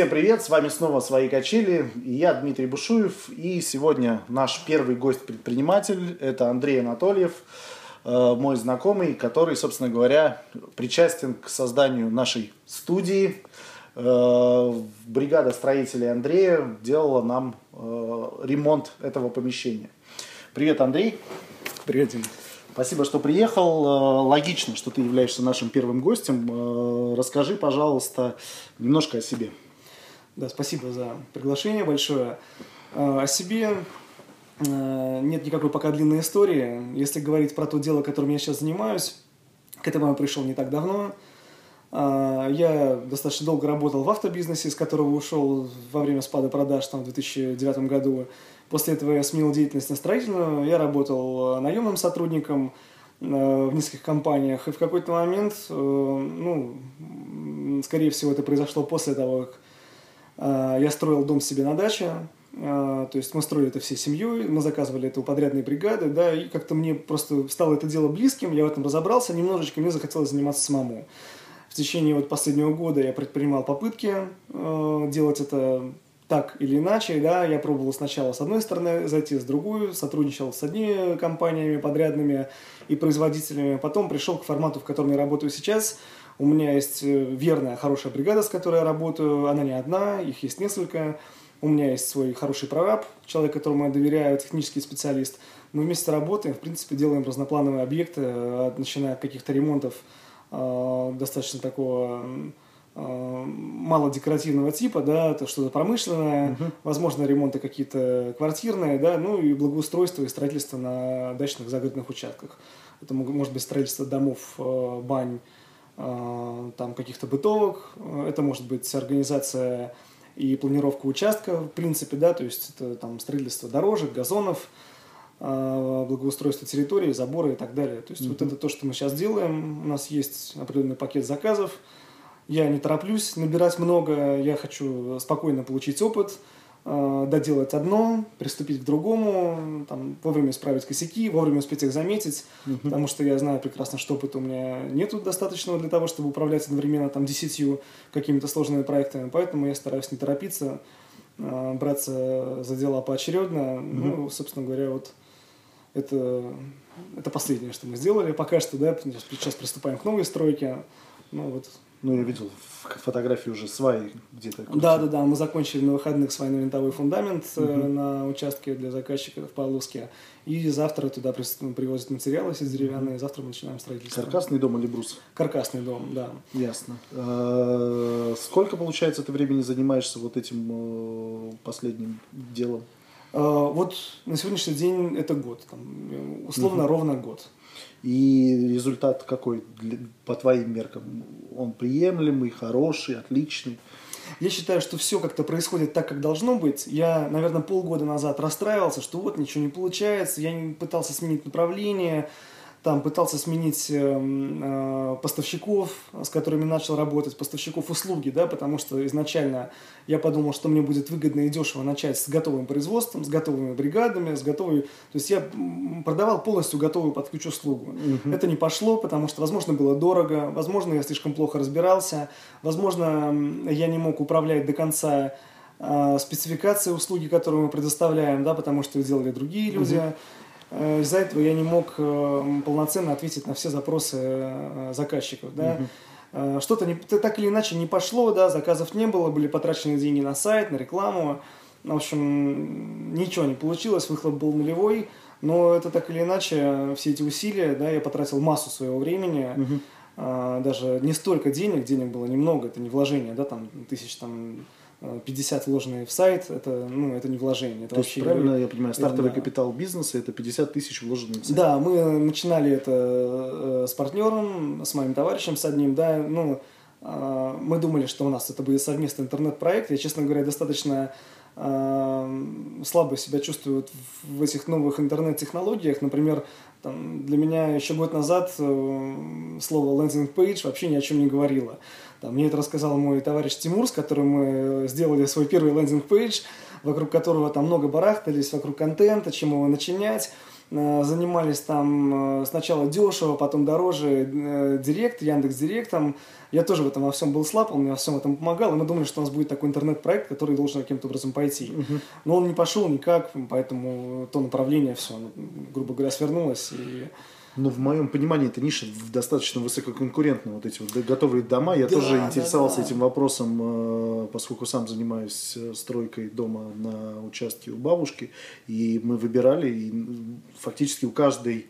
Всем привет, с вами снова «Свои качели» и я, Дмитрий Бушуев. И сегодня наш первый гость-предприниматель – это Андрей Анатольев, э, мой знакомый, который, собственно говоря, причастен к созданию нашей студии. Э, бригада строителей Андрея делала нам э, ремонт этого помещения. Привет, Андрей. Привет, Дима. Спасибо, что приехал. Логично, что ты являешься нашим первым гостем. Расскажи, пожалуйста, немножко о себе. Да, спасибо за приглашение большое. Э, о себе нет никакой пока длинной истории. Если говорить про то дело, которым я сейчас занимаюсь, к этому я пришел не так давно. Я достаточно долго работал в автобизнесе, из которого ушел во время спада продаж там, в 2009 году. После этого я сменил деятельность на строительную. Я работал наемным сотрудником в нескольких компаниях. И в какой-то момент, э, ну, скорее всего, это произошло после того, как я строил дом себе на даче. То есть мы строили это всей семьей, мы заказывали это у подрядной бригады, да, и как-то мне просто стало это дело близким, я в этом разобрался, немножечко мне захотелось заниматься самому. В течение вот последнего года я предпринимал попытки делать это так или иначе, да, я пробовал сначала с одной стороны зайти, с другой, сотрудничал с одними компаниями подрядными и производителями, потом пришел к формату, в котором я работаю сейчас. У меня есть э, верная, хорошая бригада, с которой я работаю, она не одна, их есть несколько. У меня есть свой хороший прораб, человек, которому я доверяю, технический специалист. Мы вместе работаем, в принципе, делаем разноплановые объекты, э, начиная от каких-то ремонтов э, достаточно такого Э, мало декоративного типа, да, это что-то промышленное, uh-huh. возможно, ремонты какие-то квартирные, да, ну и благоустройство и строительство на дачных загородных участках. Это может быть строительство домов, э, бань, там каких-то бытовок, это может быть организация и планировка участка, в принципе, да, то есть это там строительство дорожек, газонов, благоустройство территории, заборы и так далее. То есть uh-huh. вот это то, что мы сейчас делаем. У нас есть определенный пакет заказов, я не тороплюсь набирать много, я хочу спокойно получить опыт, э, доделать одно, приступить к другому, там, вовремя исправить косяки, вовремя успеть их заметить, uh-huh. потому что я знаю прекрасно, что опыта у меня нету достаточного для того, чтобы управлять одновременно там десятью какими-то сложными проектами, поэтому я стараюсь не торопиться, э, браться за дела поочередно. Uh-huh. Ну, собственно говоря, вот это, это последнее, что мы сделали пока что, да, сейчас приступаем к новой стройке. Ну вот ну, я видел фотографии уже сваи где-то. Да, да, да. Мы закончили на выходных свайно-винтовой фундамент угу. на участке для заказчика в Павловске. И завтра туда привозят материалы все деревянные. Угу. Завтра мы начинаем строительство. Каркасный дом или брус? Каркасный дом, да. Ясно. А, сколько, получается, ты времени занимаешься вот этим э, последним делом? Вот на сегодняшний день это год. Там, условно, угу. ровно год. И результат какой по твоим меркам? Он приемлемый, хороший, отличный? Я считаю, что все как-то происходит так, как должно быть. Я, наверное, полгода назад расстраивался, что вот ничего не получается, я пытался сменить направление, там пытался сменить э, э, поставщиков, с которыми начал работать, поставщиков услуги, да, потому что изначально я подумал, что мне будет выгодно и дешево начать с готовым производством, с готовыми бригадами, с готовой... То есть я продавал полностью готовую под ключ услугу. Uh-huh. Это не пошло, потому что, возможно, было дорого, возможно, я слишком плохо разбирался, возможно, я не мог управлять до конца э, спецификацией услуги, которую мы предоставляем, да, потому что делали другие люди. Uh-huh. Э, из-за этого я не мог э, полноценно ответить на все запросы э, заказчиков. Да? Угу. Что-то не, так или иначе не пошло, да, заказов не было, были потрачены деньги на сайт, на рекламу. В общем, ничего не получилось, выхлоп был нулевой. Но это так или иначе, все эти усилия, да, я потратил массу своего времени. Угу. Даже не столько денег, денег было немного, это не вложение, да, там тысяч там 50 вложенные в сайт, это, ну, это не вложение. Это То вообще, есть, правильно я понимаю, стартовый это, капитал бизнеса – это 50 тысяч вложенных в сайт? Да, мы начинали это э, с партнером, с моим товарищем, с одним, да, ну, э, мы думали, что у нас это будет совместный интернет-проект. Я, честно говоря, достаточно э, слабо себя чувствую в этих новых интернет-технологиях. Например, там, для меня еще год назад слово «landing page» вообще ни о чем не говорило. Там, мне это рассказал мой товарищ Тимур, с которым мы сделали свой первый лендинг-пейдж, вокруг которого там много барахтались, вокруг контента, чем его начинять. Э, занимались там э, сначала дешево, потом дороже э, Директ, Яндекс Директом. Я тоже в этом во всем был слаб, он мне во всем этом помогал, и мы думали, что у нас будет такой интернет-проект, который должен каким-то образом пойти. Но он не пошел никак, поэтому то направление все, грубо говоря, свернулось. И но в моем понимании эта ниша достаточно высококонкурентна. Вот эти вот готовые дома. Я да, тоже интересовался да, да. этим вопросом, э, поскольку сам занимаюсь э, стройкой дома на участке у бабушки. И мы выбирали, и фактически у каждой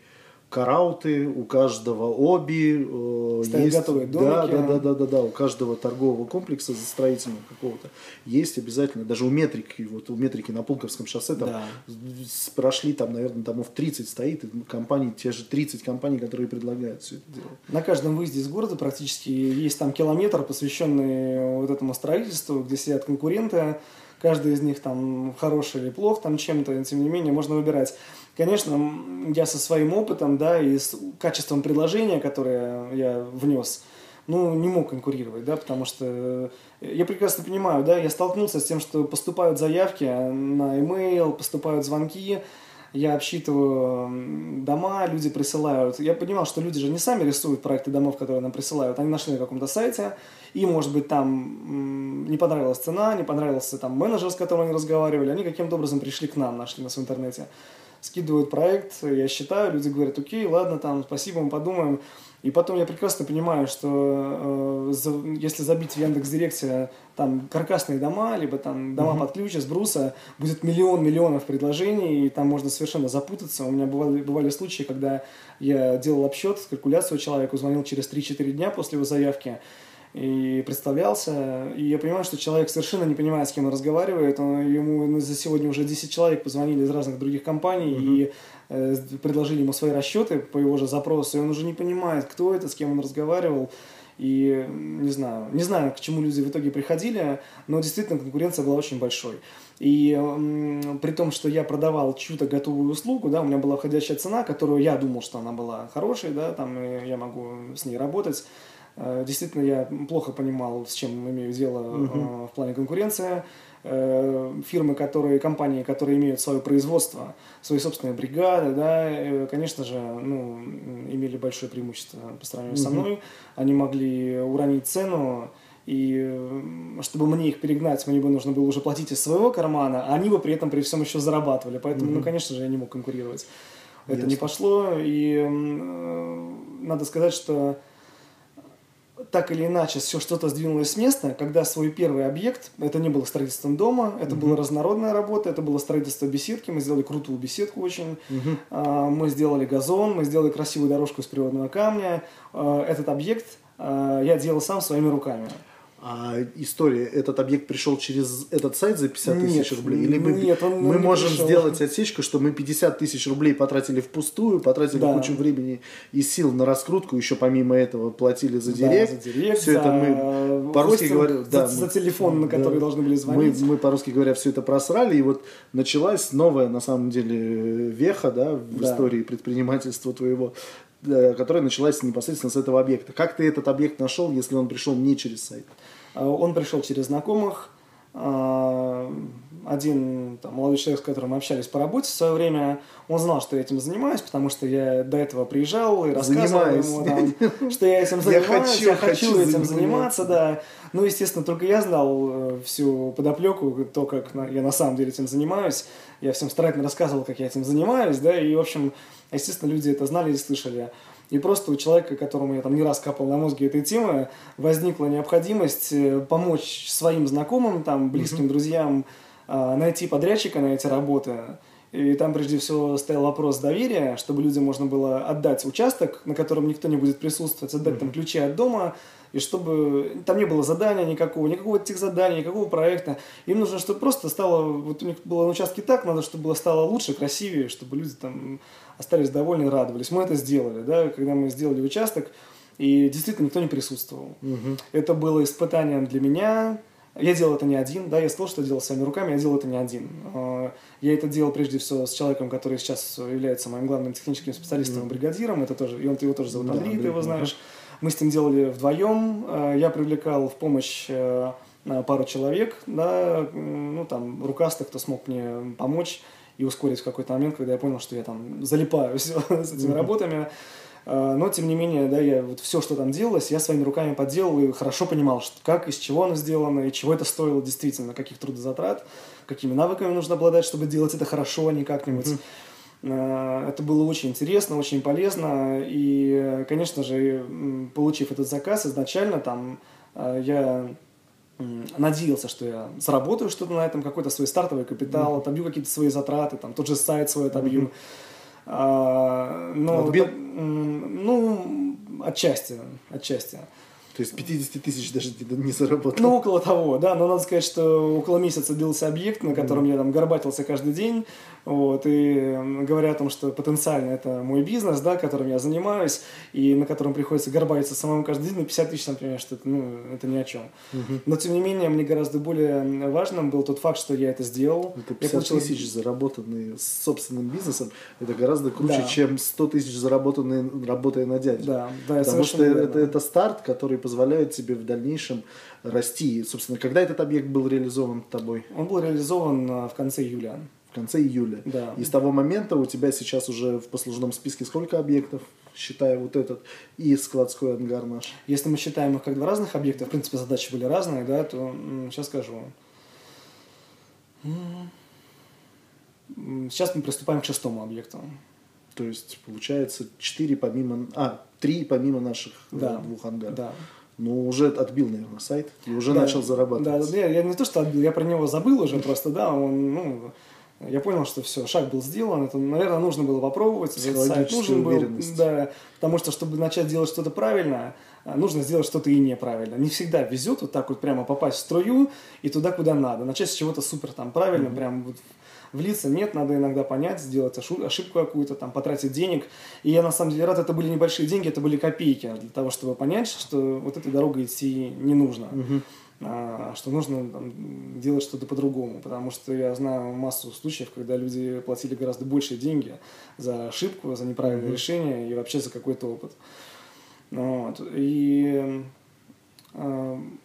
карауты, у каждого оби. Э, Стоят есть, готовые домики. Да, да, да, да, да, да, у каждого торгового комплекса строительного какого-то есть обязательно, даже у метрики, вот у метрики на Пулковском шоссе там да. прошли там, наверное, домов 30 стоит, компаний, те же 30 компаний, которые предлагают все это делать. На каждом выезде из города практически есть там километр, посвященный вот этому строительству, где сидят конкуренты, каждый из них там хороший или плох там чем-то, тем не менее можно выбирать. Конечно, я со своим опытом, да, и с качеством предложения, которое я внес, ну, не мог конкурировать, да, потому что я прекрасно понимаю, да, я столкнулся с тем, что поступают заявки на e-mail, поступают звонки, я обсчитываю дома, люди присылают. Я понимал, что люди же не сами рисуют проекты домов, которые нам присылают. Они нашли на каком-то сайте, и, может быть, там не понравилась цена, не понравился там менеджер, с которым они разговаривали. Они каким-то образом пришли к нам, нашли нас в интернете. Скидывают проект, я считаю, люди говорят, окей, ладно, там, спасибо, мы подумаем. И потом я прекрасно понимаю, что э, за, если забить в Яндекс.Директе там каркасные дома, либо там дома uh-huh. под ключ из бруса, будет миллион миллионов предложений, и там можно совершенно запутаться. У меня бывали, бывали случаи, когда я делал обсчет, калькуляцию человеку, звонил через 3-4 дня после его заявки, и представлялся, и я понимаю, что человек совершенно не понимает, с кем он разговаривает, он, ему за сегодня уже 10 человек позвонили из разных других компаний mm-hmm. и э, предложили ему свои расчеты по его же запросу, и он уже не понимает, кто это, с кем он разговаривал, и не знаю, не знаю, к чему люди в итоге приходили, но действительно конкуренция была очень большой. И м, при том, что я продавал чью-то готовую услугу, да, у меня была входящая цена, которую я думал, что она была хорошей, да, там я могу с ней работать, Э, действительно, я плохо понимал, с чем имею дело угу. в плане конкуренции. Э, фирмы, которые, компании, которые имеют свое производство, свои собственные бригады, да, конечно же, ну, имели большое преимущество по сравнению угу. со мной. Они могли уронить цену, и чтобы мне их перегнать, мне бы нужно было уже платить из своего кармана, а они бы при этом при всем еще зарабатывали. Поэтому, mm ну, конечно же, я не мог конкурировать. Это Ясно. не пошло. И э, надо сказать, что так или иначе все что-то сдвинулось с места, когда свой первый объект, это не было строительством дома, это mm-hmm. была разнородная работа, это было строительство беседки, мы сделали крутую беседку очень, mm-hmm. а, мы сделали газон, мы сделали красивую дорожку из природного камня, а, этот объект а, я делал сам своими руками. А история, этот объект пришел через этот сайт за 50 нет, тысяч рублей? Или мы, нет, он мы можем пришел. сделать отсечку, что мы 50 тысяч рублей потратили впустую, потратили да. кучу времени и сил на раскрутку, еще помимо этого платили за директ. Да, за директ, все за... это мы по-русски говоря... За, да, за телефон, на который да, должны были звонить. Мы, мы по-русски говоря все это просрали, и вот началась новая, на самом деле, веха да, в да. истории предпринимательства твоего которая началась непосредственно с этого объекта. Как ты этот объект нашел, если он пришел не через сайт? А, он пришел через знакомых. А, один там, молодой человек, с которым мы общались по работе в свое время, он знал, что я этим занимаюсь, потому что я до этого приезжал и рассказывал ему, там, что я этим занимаюсь, я хочу, я хочу, хочу этим заниматься, да. Ну, естественно, только я знал э, всю подоплеку, то, как я на самом деле этим занимаюсь. Я всем старательно рассказывал, как я этим занимаюсь, да, и, в общем, естественно, люди это знали и слышали. И просто у человека, которому я там не раз капал на мозге этой темы, возникла необходимость э, помочь своим знакомым, там, близким mm-hmm. друзьям а, найти подрядчика на эти работы. И там прежде всего стоял вопрос доверия, чтобы людям можно было отдать участок, на котором никто не будет присутствовать, отдать mm-hmm. там ключи от дома, и чтобы там не было задания никакого, никакого этих заданий, никакого проекта. Им нужно, чтобы просто стало, вот у них было на участке так, надо, чтобы было стало лучше, красивее, чтобы люди там остались довольны и радовались. Мы это сделали, да, когда мы сделали участок, и действительно никто не присутствовал. Угу. Это было испытанием для меня. Я делал это не один, да, я сказал, что делал своими руками, я делал это не один. А, я это делал прежде всего с человеком, который сейчас является моим главным техническим специалистом и бригадиром, это тоже, и он, его тоже зовут Андрей, да, ты его знаешь. Мы с ним делали вдвоем, а, я привлекал в помощь э, пару человек, да, ну там, рукастых, кто смог мне помочь, и ускорить в какой-то момент, когда я понял, что я там залипаю все с этими работами. А, но, тем не менее, да, я вот все, что там делалось, я своими руками подделал и хорошо понимал, что, как, из чего оно сделано, и чего это стоило действительно, каких трудозатрат, какими навыками нужно обладать, чтобы делать это хорошо, а не как-нибудь. Mm-hmm. Это было очень интересно, очень полезно. И, конечно же, получив этот заказ изначально, там я надеялся, что я заработаю что-то на этом, какой-то свой стартовый капитал, mm-hmm. отобью какие-то свои затраты, там тот же сайт свой отобью. Mm-hmm. А, но, Отбил? ну, отчасти, отчасти. То есть 50 тысяч даже не заработал? Ну, около того, да. Но надо сказать, что около месяца длился объект, на котором mm-hmm. я там горбатился каждый день. Вот, и говоря о том, что потенциально это мой бизнес, да, которым я занимаюсь, и на котором приходится горбатиться самому каждый день, на 50 тысяч, например, что это, ну, это ни о чем. Mm-hmm. Но, тем не менее, мне гораздо более важным был тот факт, что я это сделал. Это 50 получил... тысяч, заработанные с собственным бизнесом, это гораздо круче, да. чем 100 тысяч, заработанные работая на дядю. Да, да, Потому что это, это старт, который позволяет тебе в дальнейшем расти. Собственно, когда этот объект был реализован тобой? Он был реализован а, в конце июля. В конце июля. Да. И с того момента у тебя сейчас уже в послужном списке сколько объектов, считая вот этот и складской ангар наш? Если мы считаем их как два разных объекта, в принципе, задачи были разные, да, то сейчас скажу. Сейчас мы приступаем к шестому объекту. То есть, получается, четыре помимо... А, три помимо наших э, да. двух ангаров. Да. Ну, уже отбил, наверное, сайт и уже да, начал зарабатывать. Да, я, я не то, что отбил, я про него забыл уже просто, да, он, ну, я понял, что все, шаг был сделан, это, наверное, нужно было попробовать, этот сайт нужен был, да, потому что, чтобы начать делать что-то правильно, а, нужно сделать что-то и неправильно. Не всегда везет вот так вот прямо попасть в струю и туда, куда надо. Начать с чего-то супер там правильно, mm-hmm. прям вот влиться. Нет, надо иногда понять, сделать ошибку какую-то, там, потратить денег. И я на самом деле рад, это были небольшие деньги, это были копейки для того, чтобы понять, что вот этой дорогой идти не нужно. Mm-hmm что нужно там, делать что-то по-другому, потому что я знаю массу случаев, когда люди платили гораздо большие деньги за ошибку, за неправильное mm-hmm. решение и вообще за какой-то опыт. Вот. И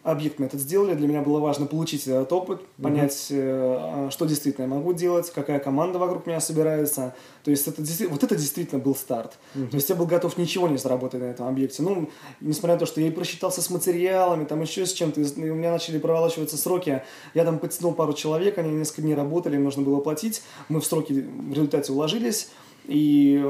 объект мы этот сделали. Для меня было важно получить этот опыт, понять, mm-hmm. что действительно я могу делать, какая команда вокруг меня собирается. То есть это, вот это действительно был старт. Mm-hmm. То есть я был готов ничего не заработать на этом объекте. Ну, несмотря на то, что я и просчитался с материалами, там еще с чем-то, у меня начали проволачиваться сроки. Я там подтянул пару человек, они несколько дней работали, им нужно было платить. Мы в сроки в результате уложились. И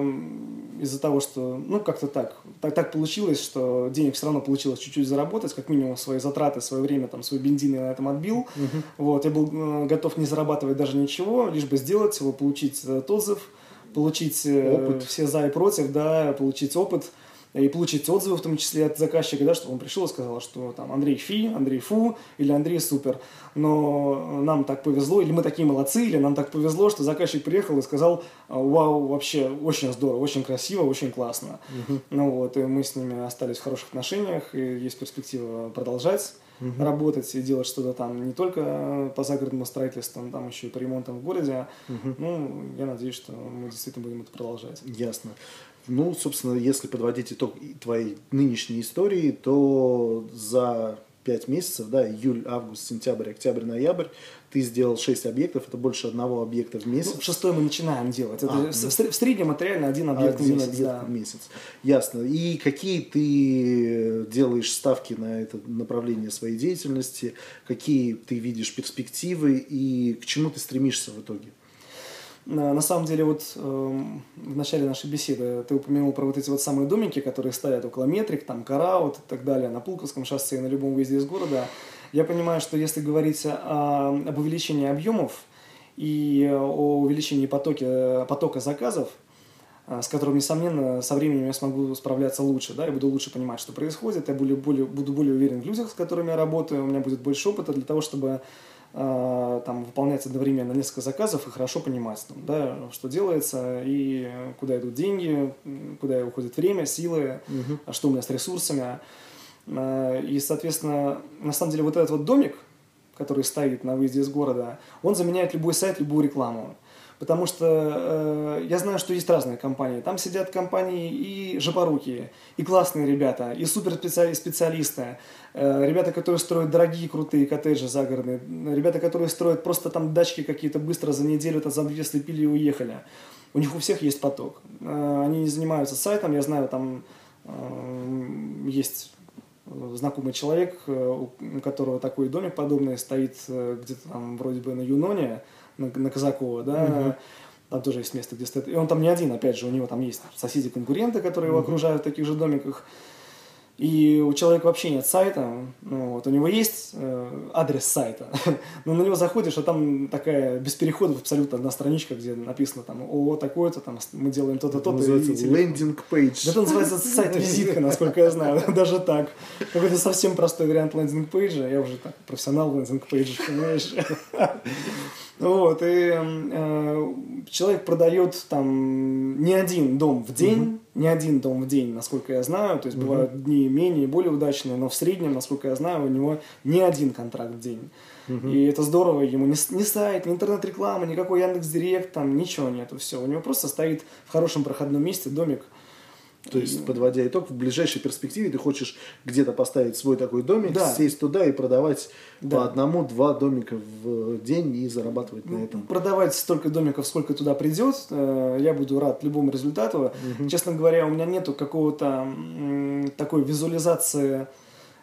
из-за того, что, ну, как-то так, так, так получилось, что денег все равно получилось чуть-чуть заработать, как минимум свои затраты, свое время, там, свой бензин я на этом отбил. Uh-huh. Вот, я был э, готов не зарабатывать даже ничего, лишь бы сделать его, получить этот отзыв, получить э, опыт. все за и против, да, получить опыт и получить отзывы, в том числе от заказчика, да, что он пришел и сказал, что там Андрей фи, Андрей фу или Андрей супер. Но нам так повезло, или мы такие молодцы, или нам так повезло, что заказчик приехал и сказал, вау, вообще очень здорово, очень красиво, очень классно. Угу. Ну вот, и мы с ними остались в хороших отношениях, и есть перспектива продолжать угу. работать и делать что-то там не только по загородному строительству, но там еще и по ремонтам в городе. Угу. Ну, я надеюсь, что мы действительно будем это продолжать. Ясно. Ну, собственно, если подводить итог твоей нынешней истории, то за пять месяцев, да, июль, август, сентябрь, октябрь, ноябрь, ты сделал 6 объектов, это больше одного объекта в месяц. Ну, шестой мы начинаем делать. Это а, в, в среднем это реально один объект один в месяц. Объект да. в месяц. Ясно. И какие ты делаешь ставки на это направление своей деятельности, какие ты видишь перспективы и к чему ты стремишься в итоге? На самом деле, вот э, в начале нашей беседы ты упомянул про вот эти вот самые домики, которые стоят около метрик, там Караут и так далее, на Пулковском шоссе, на любом выезде из города. Я понимаю, что если говорить о, об увеличении объемов и о увеличении потоки, потока заказов, э, с которым, несомненно, со временем я смогу справляться лучше, да, я буду лучше понимать, что происходит, я более, более, буду более уверен в людях, с которыми я работаю, у меня будет больше опыта для того, чтобы там, выполнять одновременно несколько заказов и хорошо понимать, там, да, что делается и куда идут деньги, куда уходит время, силы, угу. что у меня с ресурсами. Э, и, соответственно, на самом деле вот этот вот домик, который стоит на выезде из города, он заменяет любой сайт, любую рекламу. Потому что э, я знаю, что есть разные компании. Там сидят компании и жопорукие, и классные ребята, и суперспециалисты. Э, ребята, которые строят дорогие, крутые коттеджи загородные. Ребята, которые строят просто там дачки какие-то быстро за неделю, это за две слепили и уехали. У них у всех есть поток. Э, они не занимаются сайтом, я знаю, там э, есть знакомый человек, э, у которого такой домик подобный стоит э, где-то там вроде бы на Юноне, на, на Казакова, да, угу. там тоже есть место, где стоит. И он там не один, опять же, у него там есть соседи-конкуренты, которые угу. его окружают в таких же домиках. И у человека вообще нет сайта, ну, вот у него есть э, адрес сайта, но на него заходишь, а там такая без переходов абсолютно одна страничка, где написано там о такое-то, там мы делаем то-то, то-то. Называется лендинг пейдж. Это называется сайт-визитка, насколько я знаю, даже так. Какой-то совсем простой вариант лендинг пейджа, я уже так профессионал лендинг пейджах, понимаешь? Вот, и э, человек продает там не один дом в день, угу. не один дом в день, насколько я знаю, то есть угу. бывают дни менее, более удачные, но в среднем, насколько я знаю, у него не один контракт в день. Угу. И это здорово, ему ни, ни сайт, ни интернет-реклама, никакой Яндекс.Директ, там ничего нету, все. У него просто стоит в хорошем проходном месте домик, то есть, подводя итог, в ближайшей перспективе ты хочешь где-то поставить свой такой домик, да. сесть туда и продавать да. по одному-два домика в день и зарабатывать на этом. Продавать столько домиков, сколько туда придет. Э, я буду рад любому результату. Угу. Честно говоря, у меня нету какого-то такой визуализации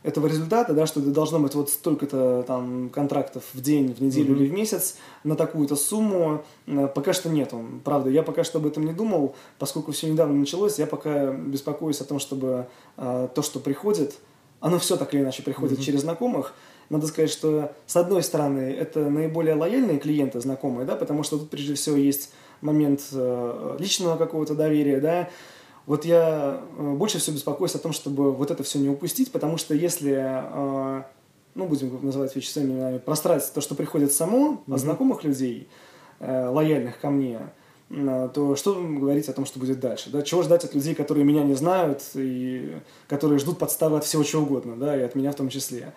этого результата, да, что должно быть вот столько-то там контрактов в день, в неделю mm-hmm. или в месяц на такую-то сумму, э, пока что нет. Правда, я пока что об этом не думал, поскольку все недавно началось, я пока беспокоюсь о том, чтобы э, то, что приходит, оно все так или иначе приходит mm-hmm. через знакомых. Надо сказать, что с одной стороны это наиболее лояльные клиенты, знакомые, да, потому что тут прежде всего есть момент э, личного какого-то доверия, да, вот я э, больше всего беспокоюсь о том, чтобы вот это все не упустить, потому что если, э, ну, будем называть вещи своими именами, просрать то, что приходит само от знакомых людей, э, лояльных ко мне, то что говорить о том, что будет дальше? Да? Чего ждать от людей, которые меня не знают и которые ждут подставы от всего чего угодно, да, и от меня в том числе.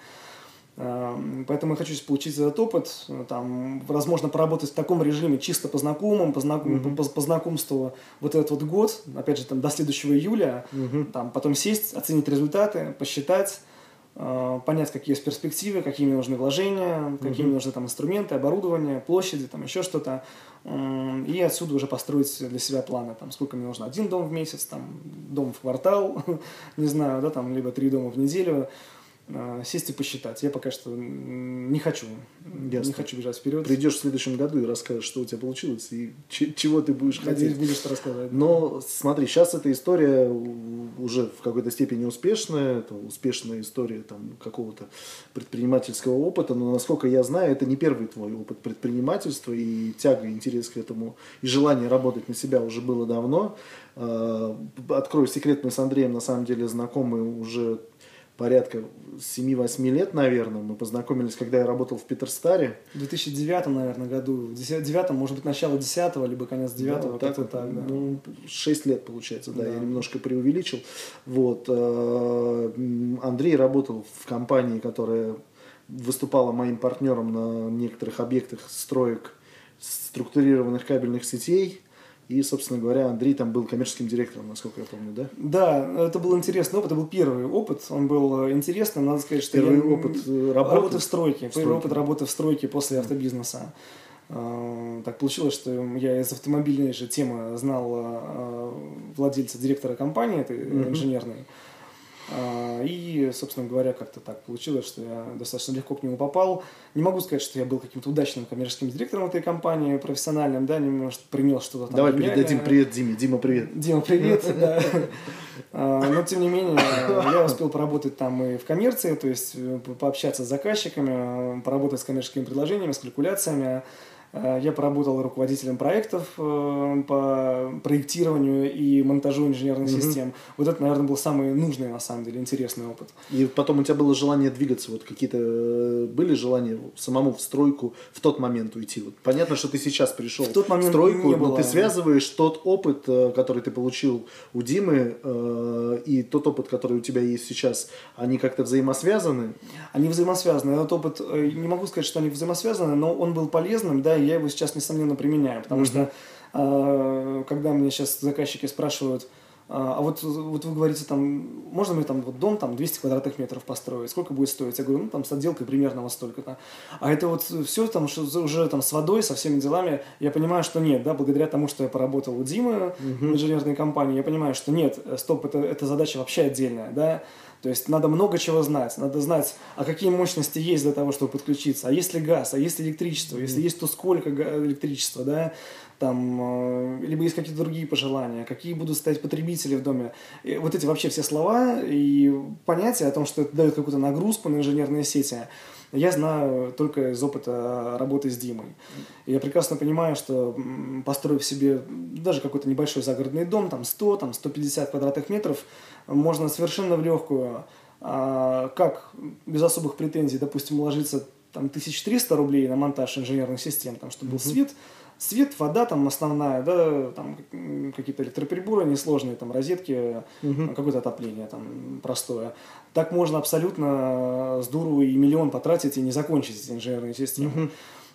Поэтому я хочу получить этот опыт, там, возможно, поработать в таком режиме чисто по знакомым, по, знаком, mm-hmm. по, по знакомству вот этот вот год, опять же, там, до следующего июля, mm-hmm. там, потом сесть, оценить результаты, посчитать, э, понять, какие есть перспективы, какие мне нужны вложения, mm-hmm. какие мне нужны там инструменты, оборудование, площади, там, еще что-то, э, и отсюда уже построить для себя планы, там, сколько мне нужно, один дом в месяц, там, дом в квартал, не знаю, да, там, либо три дома в неделю, сесть и посчитать. Я пока что не хочу. Ясно. Не хочу бежать вперед. Придешь в следующем году и расскажешь, что у тебя получилось и чего ты будешь Надеюсь, хотеть. будешь рассказывать. Но смотри, сейчас эта история уже в какой-то степени успешная. Это успешная история там, какого-то предпринимательского опыта. Но насколько я знаю, это не первый твой опыт предпринимательства. И тяга, интерес к этому и желание работать на себя уже было давно. А, открою секрет, мы с Андреем на самом деле знакомы уже порядка 7-8 лет, наверное. Мы познакомились, когда я работал в Питерстаре. В 2009, наверное, году. В 2009, может быть, начало 10 либо конец 9 да, как-то так. Да. Ну, 6 лет, получается, да, да, я немножко преувеличил. Вот. Э, Андрей работал в компании, которая выступала моим партнером на некоторых объектах строек структурированных кабельных сетей. И, собственно говоря, Андрей там был коммерческим директором, насколько я помню, да? Да, это был интересный опыт, это был первый опыт, он был интересным, надо сказать, что первый я... опыт э, работы? работы в стройке, первый опыт работы в стройке после автобизнеса. А, так получилось, что я из автомобильной же темы знал владельца, директора компании этой mm-hmm. инженерной. А, и, собственно говоря, как-то так получилось, что я достаточно легко к нему попал. Не могу сказать, что я был каким-то удачным коммерческим директором этой компании, профессиональным, да, не может, принес что-то там. Давай передадим привет Диме. Дима, привет. Дима, привет, да. А, но, тем не менее, я успел поработать там и в коммерции, то есть э, пообщаться с заказчиками, поработать с коммерческими предложениями, с калькуляциями, Э, я поработал руководителем проектов э, по проектированию и монтажу инженерных угу. систем. Вот это, наверное, был самый нужный, на самом деле, интересный опыт. И потом у тебя было желание двигаться, вот какие-то э, были желания самому в стройку в тот момент уйти? Вот понятно, что ты сейчас пришел в, тот момент в стройку, но было. ты связываешь тот опыт, который ты получил у Димы, и тот опыт, который у тебя есть сейчас, они как-то взаимосвязаны? Они взаимосвязаны. Этот опыт, не могу сказать, что они взаимосвязаны, но он был полезным, да, да, я его сейчас, несомненно, применяю, потому mm-hmm. что э, когда мне сейчас заказчики спрашивают, а, а вот, вот вы говорите, там, можно мне там вот дом там 200 квадратных метров построить, сколько будет стоить? Я говорю, ну там с отделкой примерно вот столько-то. А это вот все там что уже там с водой, со всеми делами, я понимаю, что нет, да, благодаря тому, что я поработал у Димы угу. в инженерной компании, я понимаю, что нет, стоп, это, это задача вообще отдельная, да, то есть надо много чего знать. Надо знать, а какие мощности есть для того, чтобы подключиться. А есть ли газ, а есть ли электричество. Если есть, то сколько электричества, да там, э, либо есть какие-то другие пожелания, какие будут стоять потребители в доме. И вот эти вообще все слова и понятия о том, что это дает какую-то нагрузку на инженерные сети, я знаю только из опыта работы с Димой. И я прекрасно понимаю, что построив себе даже какой-то небольшой загородный дом, там 100, там 150 квадратных метров, можно совершенно в легкую, а, как без особых претензий, допустим, ложиться там 1300 рублей на монтаж инженерных систем, там, чтобы был свет, свет, вода там основная, да, там какие-то электроприборы несложные, там розетки, угу. какое-то отопление там простое. Так можно абсолютно с дуру и миллион потратить и не закончить эти инженерные системы. Угу.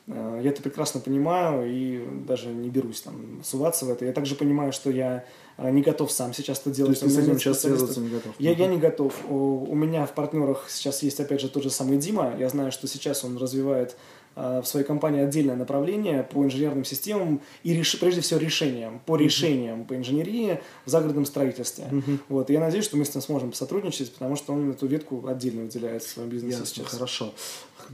Я это прекрасно понимаю и даже не берусь там суваться в это. Я также понимаю, что я э, не готов сам сейчас это делать. То есть ты с этим сейчас связываться не готов? Я, я не готов. У, у меня в партнерах сейчас есть опять же тот же самый Дима. Я знаю, что сейчас он развивает Э, в своей компании отдельное направление по инженерным системам и реш... прежде всего решениям, по решениям по инженерии в загородном строительстве. Uh-huh. Вот. И я надеюсь, что мы с ним сможем сотрудничать, потому что он эту ветку отдельно выделяет в своем бизнесе Ясно, сейчас. Хорошо.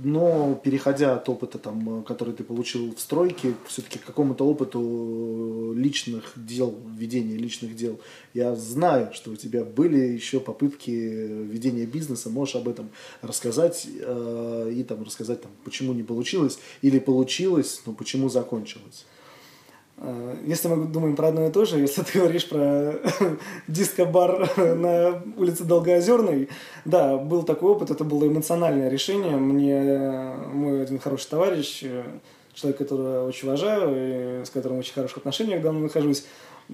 Но переходя от опыта, там, который ты получил в стройке, все-таки к какому-то опыту личных дел, ведения личных дел, я знаю, что у тебя были еще попытки ведения бизнеса. Можешь об этом рассказать э, и там рассказать, там, почему не получилось, или получилось, но почему закончилось? Э, если мы думаем про одно и то же, если ты говоришь про диско-бар на улице Долгоозерной, да, был такой опыт, это было эмоциональное решение. Мне мой один хороший товарищ, человек, которого очень уважаю и с которым очень хороших отношениях давно нахожусь,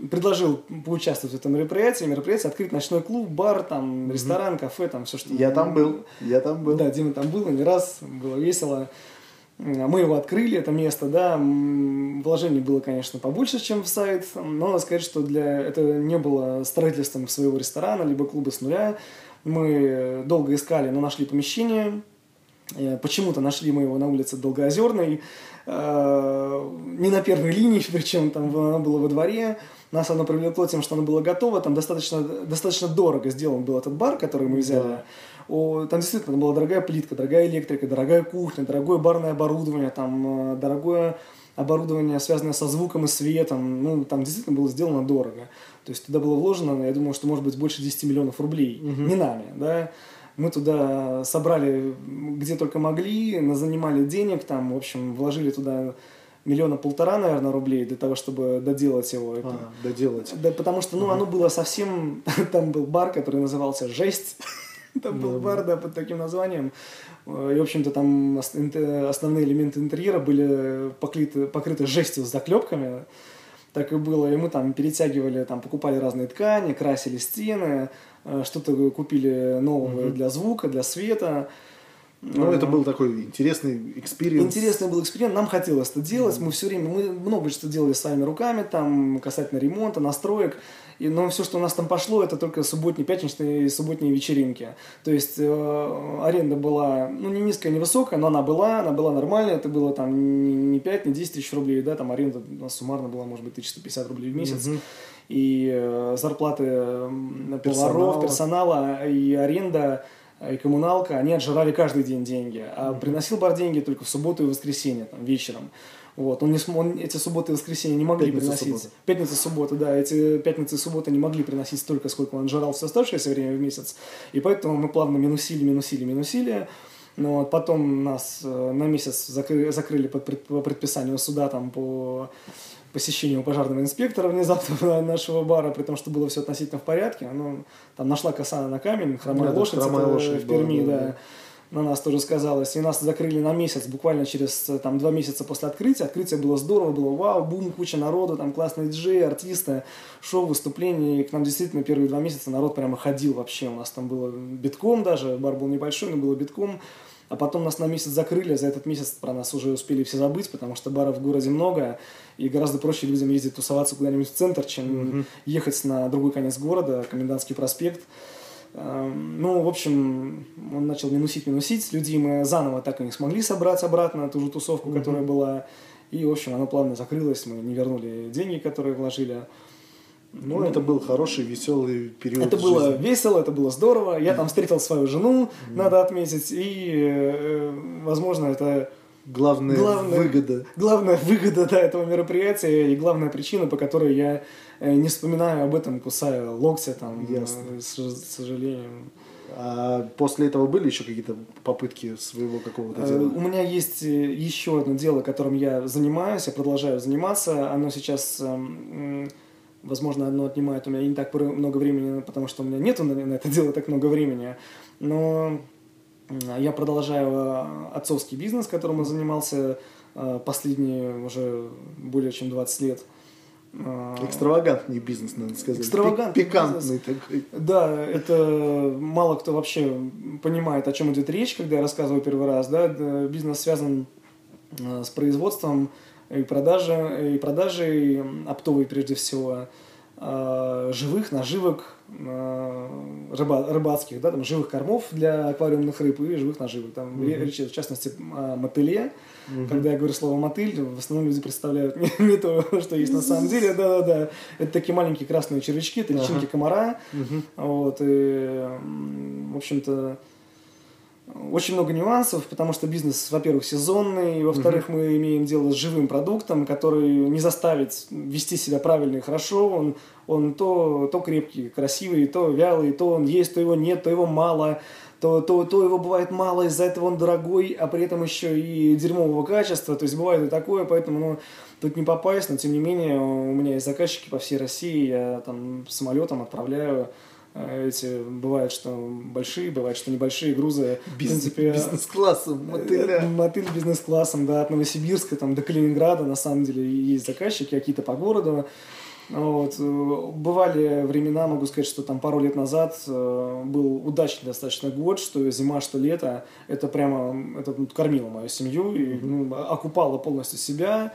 предложил поучаствовать в этом мероприятии. Мероприятие открыть ночной клуб, бар, там, ресторан, кафе, там все, что... Я там был, я там был. Да, Дима там был, не раз, было весело. Мы его открыли, это место, да, вложений было, конечно, побольше, чем в сайт, но надо сказать, что для это не было строительством своего ресторана, либо клуба с нуля. Мы долго искали, но нашли помещение, э, Почему-то нашли мы его на улице Долгоозерной, э, не на первой линии, причем там оно было во дворе. Нас оно привлекло тем, что оно было готово, там достаточно, достаточно дорого сделан был этот бар, который мы взяли. Да о, там действительно была дорогая плитка, дорогая электрика, дорогая кухня, дорогое барное оборудование, там э, дорогое оборудование, связанное со звуком и светом, ну, там действительно было сделано дорого. То есть туда было вложено, я думаю, что может быть больше 10 миллионов рублей. Угу. Не нами, да. Мы туда собрали где только могли, занимали денег там, в общем, вложили туда миллиона полтора, наверное, рублей для того, чтобы доделать его. А, доделать. Да, потому что, ну, ага. оно было совсем... Там был бар, который назывался «Жесть». Там был бар, да, под таким названием. И, в общем-то, там основные элементы интерьера были покрыты, покрыты жестью с заклепками. Так и было. И мы там перетягивали, там покупали разные ткани, красили стены, э, что-то купили нового для звука, для света. Ну, это был такой интересный experience. Интересный был эксперимент. Нам хотелось это делать. Мы все время, мы много что делали своими руками, там, касательно ремонта, настроек. И, но все, что у нас там пошло, это только субботние, пятничные и субботние вечеринки. То есть э, аренда была, ну, не низкая, не высокая, но она была, она была нормальная. Это было там не 5, не 10 тысяч рублей, да, там аренда у нас суммарно была, может быть, 1150 рублей в месяц. Угу. И э, зарплаты поваров, персонала и аренда и коммуналка, они отжирали каждый день деньги. А приносил бар деньги только в субботу и воскресенье, там, вечером. Вот. Он не, он эти субботы и воскресенья не могли пятница, приносить. Суббота. Пятница, суббота, да. Эти пятницы и субботы не могли приносить столько, сколько он жрал все оставшееся время в месяц. И поэтому мы плавно минусили, минусили, минусили. Но вот потом нас э, на месяц закрыли, закрыли по предписанию суда там по посещению пожарного инспектора внезапно нашего бара, при том, что было все относительно в порядке. Ну, там нашла коса на камень, хромая да, лошадь, хромая лошадь в Перми, была, да, да. На нас тоже сказалось. И нас закрыли на месяц, буквально через там, два месяца после открытия. Открытие было здорово, было вау, бум, куча народу, там классные диджеи, артисты, шоу, выступления. И к нам действительно первые два месяца народ прямо ходил вообще. У нас там было битком даже, бар был небольшой, но было битком. А потом нас на месяц закрыли, за этот месяц про нас уже успели все забыть, потому что баров в городе много, и гораздо проще людям ездить тусоваться куда-нибудь в центр, чем mm-hmm. ехать на другой конец города, Комендантский проспект. Эм, ну, в общем, он начал минусить-минусить. Люди мы заново так и не смогли собрать обратно ту же тусовку, mm-hmm. которая была. И, в общем, оно плавно закрылось. Мы не вернули деньги, которые вложили. Ну, ну, это был хороший, веселый период. Это было жизни. весело, это было здорово. Я там встретил свою жену, mm. надо отметить. И, э, возможно, это главная, главная выгода. Главная выгода да, этого мероприятия и главная причина, по которой я э, не вспоминаю об этом, кусая локтя там, Ясно. Э, с, с сожалением. А после этого были еще какие-то попытки своего какого-то дела? У меня есть еще одно дело, которым я занимаюсь, я продолжаю заниматься. Оно сейчас эм, Возможно, оно отнимает у меня не так много времени, потому что у меня нет на это дело так много времени. Но я продолжаю э, отцовский бизнес, которым я занимался э, последние уже более чем 20 лет. Э, Экстравагантный бизнес, надо сказать. Экстравагантный Пикантный бизнес. такой. Да, это мало кто вообще понимает, о чем идет речь, когда я рассказываю первый раз. Да? Бизнес связан с производством и продажи, и продажи оптовой прежде всего, э, живых наживок э, рыба, рыбацких, да, там, живых кормов для аквариумных рыб и живых наживок. Там mm-hmm. речь, в частности, о мотыле. Mm-hmm. Когда я говорю слово мотыль, в основном люди представляют не, не то, что есть на самом деле. Да-да-да. Это такие маленькие красные червячки, это личинки uh-huh. комара. Mm-hmm. Вот, и, в общем-то, очень много нюансов, потому что бизнес, во-первых, сезонный, во-вторых, угу. мы имеем дело с живым продуктом, который не заставить вести себя правильно и хорошо. Он, он то, то крепкий, красивый, то вялый, то он есть, то его нет, то его мало, то, то, то его бывает мало, из-за этого он дорогой, а при этом еще и дерьмового качества. То есть бывает и такое, поэтому ну, тут не попасть, но тем не менее у меня есть заказчики по всей России, я там самолетом отправляю эти бывает, что большие, бывает, что небольшие грузы. Бизнес, принципе, бизнес-классом, мотыля. Э, мотыль бизнес-классом, да, от Новосибирска там, до Калининграда, на самом деле, есть заказчики какие-то по городу. Вот. Бывали времена, могу сказать, что там пару лет назад э, был удачный достаточно год, что зима, что лето, это прямо, это кормило мою семью и ну, окупало полностью себя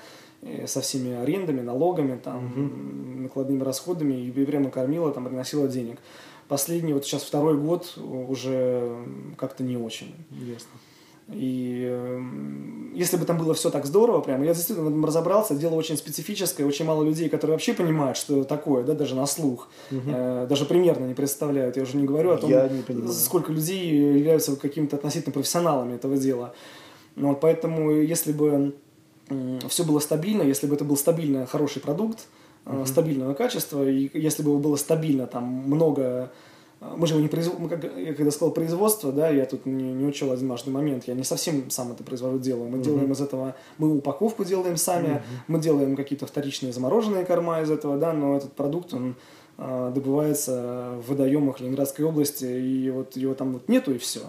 со всеми арендами, налогами, там, угу. накладными расходами, и прямо кормила, там, приносила денег. Последний, вот сейчас второй год уже как-то не очень. Ясно. И э, если бы там было все так здорово, прям, я действительно в этом разобрался, дело очень специфическое, очень мало людей, которые вообще понимают, что такое, да, даже на слух, угу. э, даже примерно не представляют. Я уже не говорю о том, сколько людей являются какими-то относительно профессионалами этого дела. Ну, вот поэтому, если бы все было стабильно, если бы это был стабильно хороший продукт, mm-hmm. стабильного качества, и если бы было стабильно там много э, мы же его не производим, я когда сказал производство, да, я тут не, не учел один важный момент, я не совсем сам это произвожу, делаю. Мы mm-hmm. делаем из этого, мы упаковку делаем сами, mm-hmm. мы делаем какие-то вторичные замороженные корма из этого, да, но этот продукт, он э, добывается в водоемах Ленинградской области, и вот его там вот нету, и все.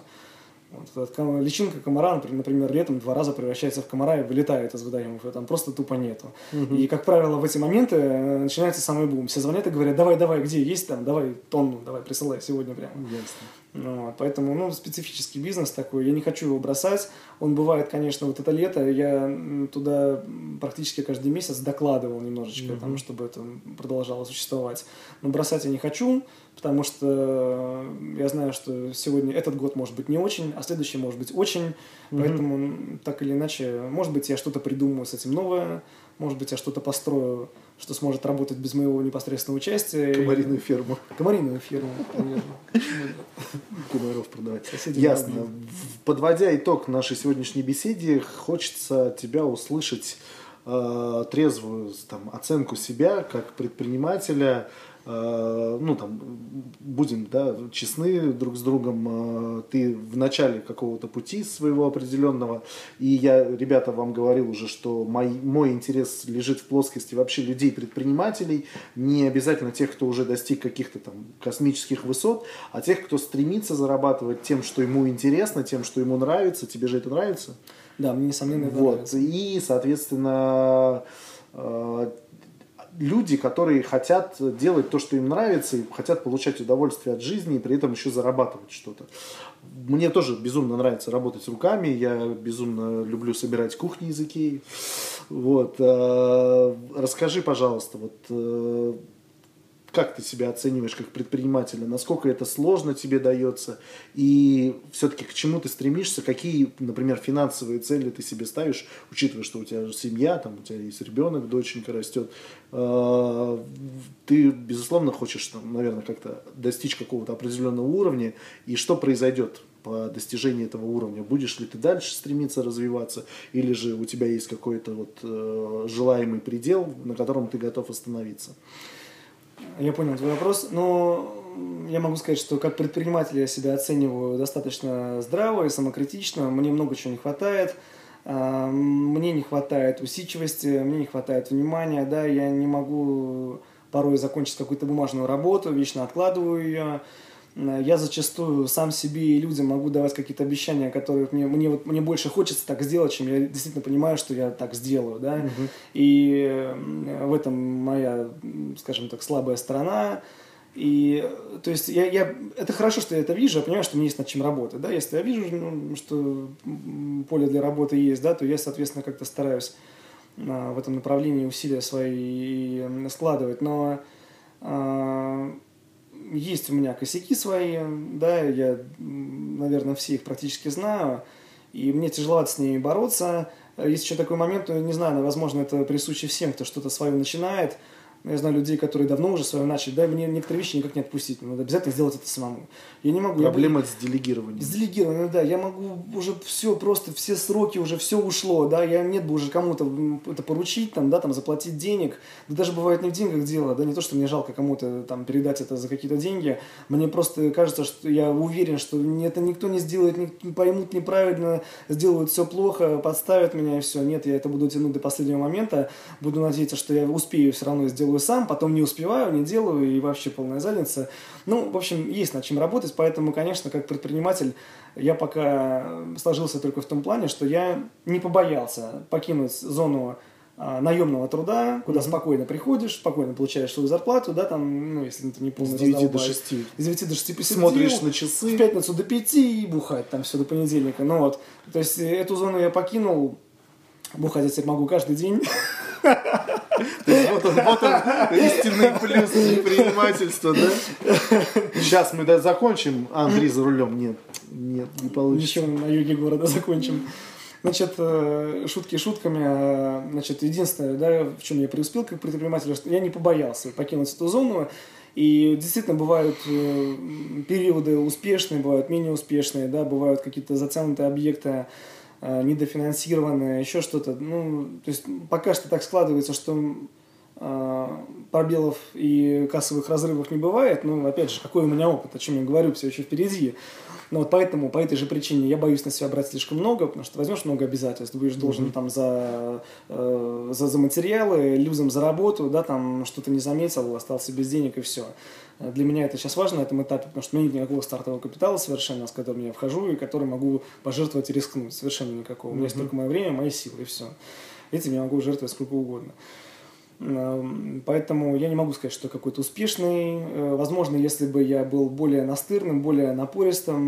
Вот личинка комара, например, летом два раза превращается в комара и вылетает из водоемов, там просто тупо нету. Угу. И, как правило, в эти моменты э, начинается самый бум. Все звонят и говорят, давай, давай, где есть там, давай тонну, давай, присылай сегодня прямо. Ясно. Вот, поэтому, ну, специфический бизнес такой, я не хочу его бросать. Он бывает, конечно, вот это лето, я туда практически каждый месяц докладывал немножечко, mm-hmm. там, чтобы это продолжало существовать. Но бросать я не хочу, потому что я знаю, что сегодня этот год может быть не очень, а следующий может быть очень, mm-hmm. поэтому так или иначе, может быть, я что-то придумаю с этим новое, может быть, я что-то построю, что сможет работать без моего непосредственного участия. Комариную ферму. Комариную ферму, конечно. Комаров продавать. Ясно. Подводя итог нашей сегодняшней беседе, хочется тебя услышать э, трезвую там, оценку себя как предпринимателя, ну там будем да, честны друг с другом, э, ты в начале какого-то пути своего определенного, и я, ребята, вам говорил уже, что мой, мой интерес лежит в плоскости вообще людей-предпринимателей, не обязательно тех, кто уже достиг каких-то там космических высот, а тех, кто стремится зарабатывать тем, что ему интересно, тем, что ему нравится, тебе же это нравится? Да, мне, несомненно, это вот. нравится. И, соответственно, э, люди, которые хотят делать то, что им нравится, и хотят получать удовольствие от жизни, и при этом еще зарабатывать что-то. Мне тоже безумно нравится работать руками, я безумно люблю собирать кухни из Икеи. Вот. Э, расскажи, пожалуйста, вот э, как ты себя оцениваешь как предпринимателя, насколько это сложно тебе дается, и все-таки к чему ты стремишься, какие, например, финансовые цели ты себе ставишь, учитывая, что у тебя семья, там, у тебя есть ребенок, доченька растет, а, ты, безусловно, хочешь, там, наверное, как-то достичь какого-то определенного уровня, и что произойдет по достижении этого уровня? Будешь ли ты дальше стремиться развиваться, или же у тебя есть какой-то вот э, желаемый предел, на котором ты готов остановиться? Я понял твой вопрос. Но я могу сказать, что как предприниматель я себя оцениваю достаточно здраво и самокритично. Мне много чего не хватает. А, мне не хватает усидчивости, мне не хватает внимания, да, я не могу порой закончить какую-то бумажную работу, вечно откладываю ее. Э, я зачастую сам себе и людям могу давать какие-то обещания, которые мне, мне, вот, мне больше хочется так сделать, чем я действительно понимаю, что я так сделаю, да, угу. и в этом моя, скажем так, слабая сторона, и, то есть, я, я, это хорошо, что я это вижу, я понимаю, что мне есть над чем работать, да, если я вижу, ну, что поле для работы есть, да, то я, соответственно, как-то стараюсь в этом направлении усилия свои складывать, но есть у меня косяки свои, да, я, наверное, все их практически знаю, и мне тяжеловато с ними бороться. Есть еще такой момент, ну, не знаю, возможно, это присуще всем, кто что-то свое начинает – я знаю людей, которые давно уже свое начали, да, мне некоторые вещи никак не отпустить, надо обязательно сделать это самому. Я не могу. Проблема я, с делегированием. С делегированием, да, я могу уже все, просто все сроки уже все ушло, да, я нет бы уже кому-то это поручить, там, да, там, заплатить денег, да даже бывает не в деньгах дело, да, не то, что мне жалко кому-то там передать это за какие-то деньги, мне просто кажется, что я уверен, что это никто не сделает, не поймут неправильно, сделают все плохо, подставят меня и все, нет, я это буду тянуть до последнего момента, буду надеяться, что я успею все равно сделать делаю сам, потом не успеваю, не делаю, и вообще полная задница. Ну, в общем, есть над чем работать, поэтому, конечно, как предприниматель, я пока сложился только в том плане, что я не побоялся покинуть зону а, наемного труда, куда mm-hmm. спокойно приходишь, спокойно получаешь свою зарплату, да, там, ну, если ты не полный С 9 до 6. С 9 до 6 посидел, Смотришь на часы. В пятницу до 5 и бухать там все до понедельника. Ну вот, то есть эту зону я покинул, бухать я теперь могу каждый день. То есть вот он, вот он, истинный плюс предпринимательства, да? Сейчас мы да, закончим, а Андрей за рулем. Нет, нет, не получится. Еще на юге города закончим. Значит, э, шутки шутками. Значит, единственное, да, в чем я преуспел как предприниматель, что я не побоялся покинуть эту зону. И действительно бывают э, периоды успешные, бывают менее успешные, да, бывают какие-то затянутые объекты, недофинансированное, еще что-то. Ну, то есть пока что так складывается, что э, пробелов и кассовых разрывов не бывает. Ну, опять же, какой у меня опыт, о чем я говорю, все еще впереди. Но вот поэтому, по этой же причине я боюсь на себя брать слишком много, потому что возьмешь много обязательств, будешь должен mm-hmm. там за, э, за, за материалы, людям за работу, да, там что-то не заметил, остался без денег и все. Для меня это сейчас важно на этом этапе, потому что у меня нет никакого стартового капитала совершенно, с которым я вхожу и который могу пожертвовать и рискнуть. Совершенно никакого. У меня есть только мое время, мои силы и все. Этим я могу жертвовать сколько угодно. Поэтому я не могу сказать, что какой-то успешный. Э, возможно, если бы я был более настырным, более напористым,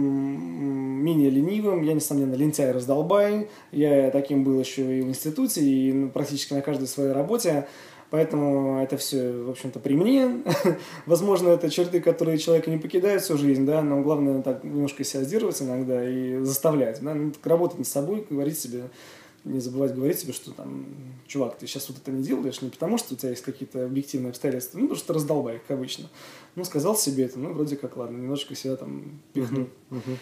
менее ленивым, я, несомненно, лентяй раздолбай. Я таким был еще и в институте, и практически на каждой своей работе. Поэтому это все, в общем-то, при мне. Возможно, это черты, которые человека не покидают всю жизнь, да, но главное так немножко себя сдерживать иногда и заставлять, да, ну, работать над собой, говорить себе, не забывать говорить себе, что там, чувак, ты сейчас вот это не делаешь не потому, что у тебя есть какие-то объективные обстоятельства, ну, потому что раздолбай, как обычно. Ну, сказал себе это, ну, вроде как, ладно, немножко себя там пихнул. Uh-huh, uh-huh.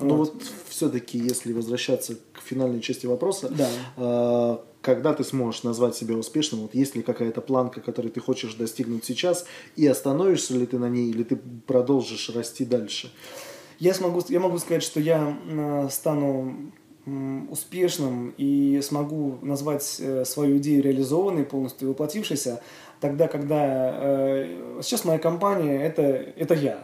Ну вот, вот все-таки, если возвращаться к финальной части вопроса, да. э, когда ты сможешь назвать себя успешным, вот есть ли какая-то планка, которую ты хочешь достигнуть сейчас, и остановишься ли ты на ней, или ты продолжишь расти дальше? Я, смогу, я могу сказать, что я э, стану успешным и смогу назвать э, свою идею реализованной, полностью воплотившейся, тогда, когда э, сейчас моя компания это, это я.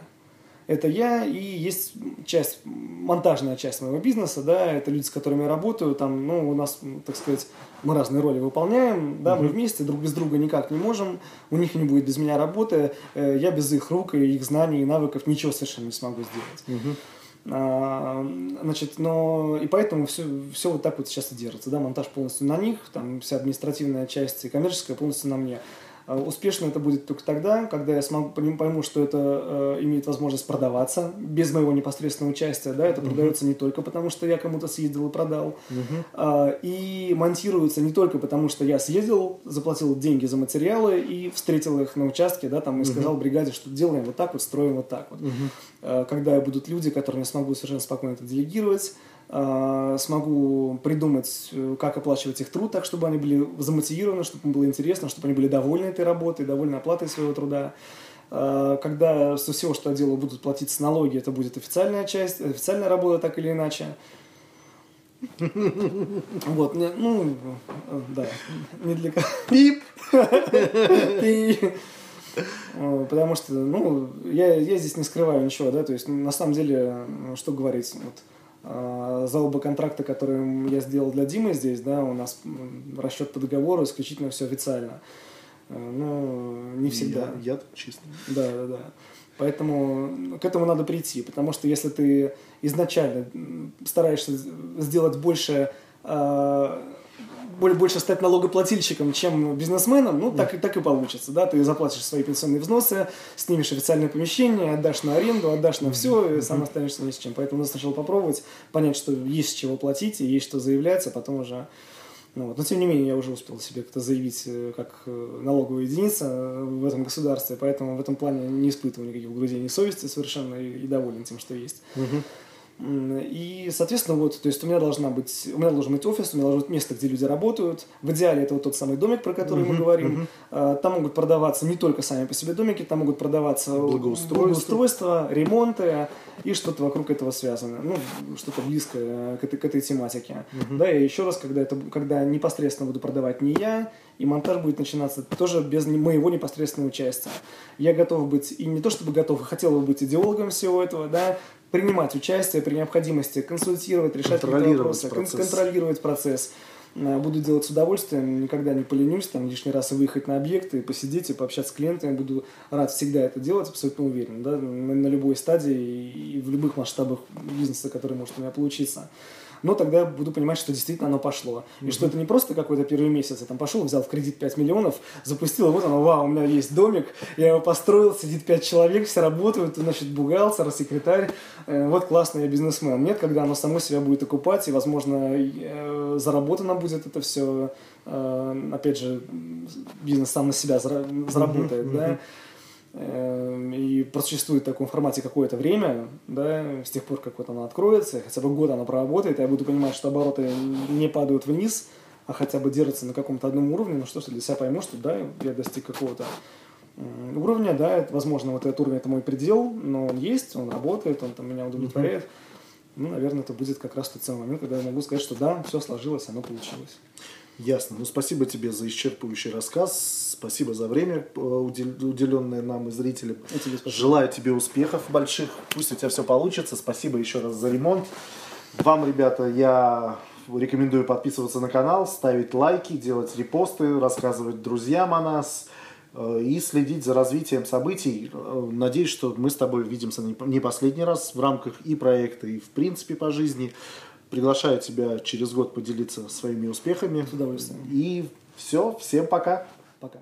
это я, и есть часть, монтажная часть моего бизнеса, да, это люди, с которыми я работаю, там, ну, у нас, так сказать, мы разные роли выполняем, да, мы вместе друг без друга никак не можем, у них не будет без меня работы, э, я без их рук и их знаний и навыков ничего совершенно не смогу сделать. А, значит, но и поэтому все, все вот так вот сейчас и держится, да, монтаж полностью на них, там вся административная часть и коммерческая полностью на мне. А успешно это будет только тогда, когда я смогу, пойму, что это э, имеет возможность продаваться без моего непосредственного участия. Да, это uh-huh. продается не только потому, что я кому-то съездил и продал, uh-huh. э, и монтируется не только потому, что я съездил, заплатил деньги за материалы и встретил их на участке, да, там и uh-huh. сказал бригаде, что делаем вот так вот, строим вот так вот. Uh-huh. Э, когда будут люди, которым я смогу совершенно спокойно это делегировать, смогу придумать, э, как оплачивать их труд так, чтобы они были замотивированы, чтобы им было интересно, чтобы они были довольны этой работой, довольны оплатой своего труда. А, когда со всего, что я делаю, будут платиться налоги, это будет официальная часть, официальная работа так или иначе. Вот, ну, да, не для кого. Пип! Потому что, ну, я, я здесь не скрываю ничего, да, то есть, на самом деле, что говорить, вот, за оба контракта, которые я сделал для Димы здесь, да, у нас расчет по договору исключительно все официально. Ну, не всегда. Я, я чисто. Да, да, да. Поэтому к этому надо прийти, потому что если ты изначально стараешься сделать больше а, больше стать налогоплательщиком, чем бизнесменом, ну, так, так и получится, да, ты заплатишь свои пенсионные взносы, снимешь официальное помещение, отдашь на аренду, отдашь на все, и сам останешься ни с чем. Поэтому надо сначала попробовать, понять, что есть с чего платить, и есть что заявлять, а потом уже... Ну, вот. Но, тем не менее, я уже успел себе как-то заявить э, как э, налоговая единица э, в этом государстве, поэтому в этом плане не испытываю никаких угрызений совести совершенно и, и доволен тем, что есть. Угу. И, соответственно, вот, то есть у меня должна быть, у меня должен быть офис, у меня должно быть место, где люди работают. В идеале это вот тот самый домик, про который uh-huh, мы говорим. Uh-huh. Там могут продаваться не только сами по себе домики, там могут продаваться благоустройство, благоустройство ремонты и что-то вокруг этого связано. Ну, что-то близкое к этой, к этой тематике. Uh-huh. Да, и еще раз, когда, это, когда непосредственно буду продавать не я, и монтаж будет начинаться тоже без моего непосредственного участия. Я готов быть, и не то чтобы готов, хотел бы быть идеологом всего этого, да, принимать участие при необходимости, консультировать, решать какие-то вопросы, процесс. контролировать процесс. Э, буду делать с удовольствием, никогда не поленюсь, там лишний раз выехать на объекты, посидеть и пообщаться с клиентами. Буду рад всегда это делать, абсолютно уверен, да, на любой стадии и в любых масштабах бизнеса, который может у меня получиться но тогда буду понимать, что действительно оно пошло. И что это не просто какой-то первый месяц, я там пошел, взял в кредит 5 миллионов, запустил, вот оно, вау, у меня есть домик, я его построил, сидит 5 человек, все работают, значит, бухгалтер, секретарь, э, вот классный я бизнесмен. Нет, когда оно само себя будет окупать, и, возможно, э, заработано будет это все, э, опять же, бизнес сам на себя заработает, да, Эм, и просуществует в таком формате какое-то время, да, с тех пор, как вот она откроется, хотя бы год она проработает, я буду понимать, что обороты не падают вниз, а хотя бы держатся на каком-то одном уровне, ну что, что для себя пойму, что да, я достиг какого-то уровня, да, это, возможно, вот этот уровень это мой предел, но он есть, он работает, он там меня удовлетворяет. Mm-hmm. Ну, наверное, это будет как раз тот самый момент, когда я могу сказать, что да, все сложилось, оно получилось. Ясно. Ну, спасибо тебе за исчерпывающий рассказ. Спасибо за время, э, уделенное нам и зрителям. И тебе Желаю тебе успехов больших. Пусть у тебя все получится. Спасибо еще раз за ремонт. Вам, ребята, я рекомендую подписываться на канал, ставить лайки, делать репосты, рассказывать друзьям о нас э, и следить за развитием событий. Э, надеюсь, что мы с тобой увидимся не последний раз в рамках и проекта, и в принципе по жизни. Приглашаю тебя через год поделиться своими успехами. С удовольствием. И все, всем пока. Пока.